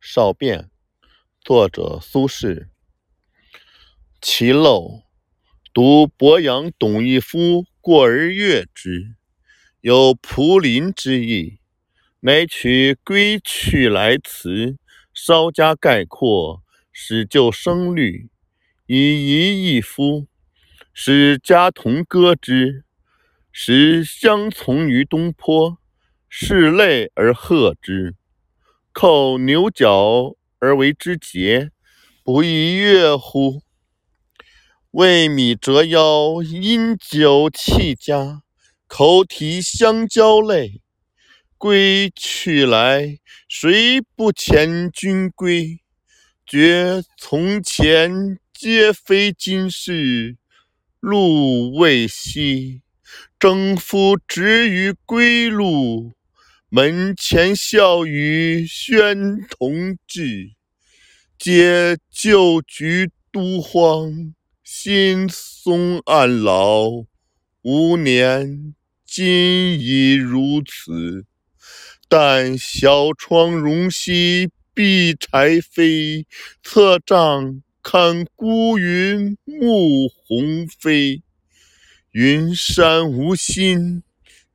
少变，作者苏轼。其陋，独鄱阳董一夫过而悦之，有仆临之意，乃取《归去来辞》，稍加概括，使就声律，以贻一夫，使家童歌之，时相从于东坡，拭泪而和之。扣牛角而为之节，不亦乐乎？为米折腰，因酒气佳，口体相交泪。归去来，谁不遣君归？觉从前皆非今是，路未稀。征夫值于归路。门前笑语喧同至，皆旧局都荒，新松暗老。吾年今已如此，但小窗容兮碧柴扉，侧帐看孤云暮鸿飞。云山无心，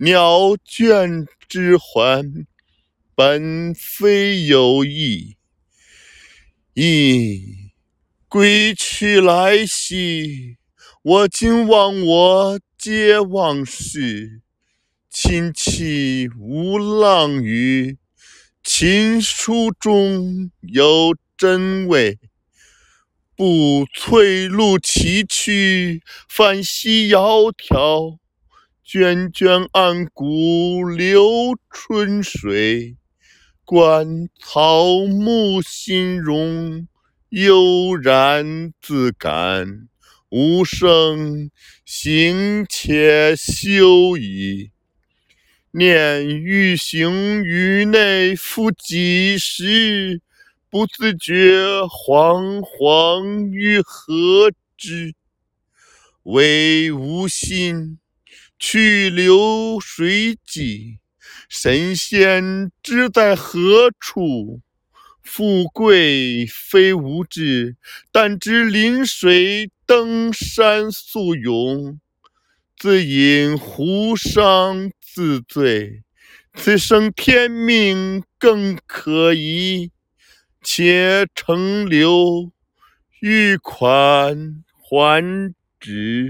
鸟倦。之还，本非有意。噫！归去来兮，我今忘我皆忘事。亲戚无浪语，琴书中有真味。步翠路崎岖，翻溪窈窕。涓涓暗谷流春水，观草木新荣，悠然自感。无声行且休矣。念欲行于内，复几时？不自觉，惶惶于何之？惟吾心。去留谁记？神仙知在何处？富贵非吾志，但知临水登山宿勇。自饮胡觞自醉，此生天命更可疑。且乘流，欲款还直。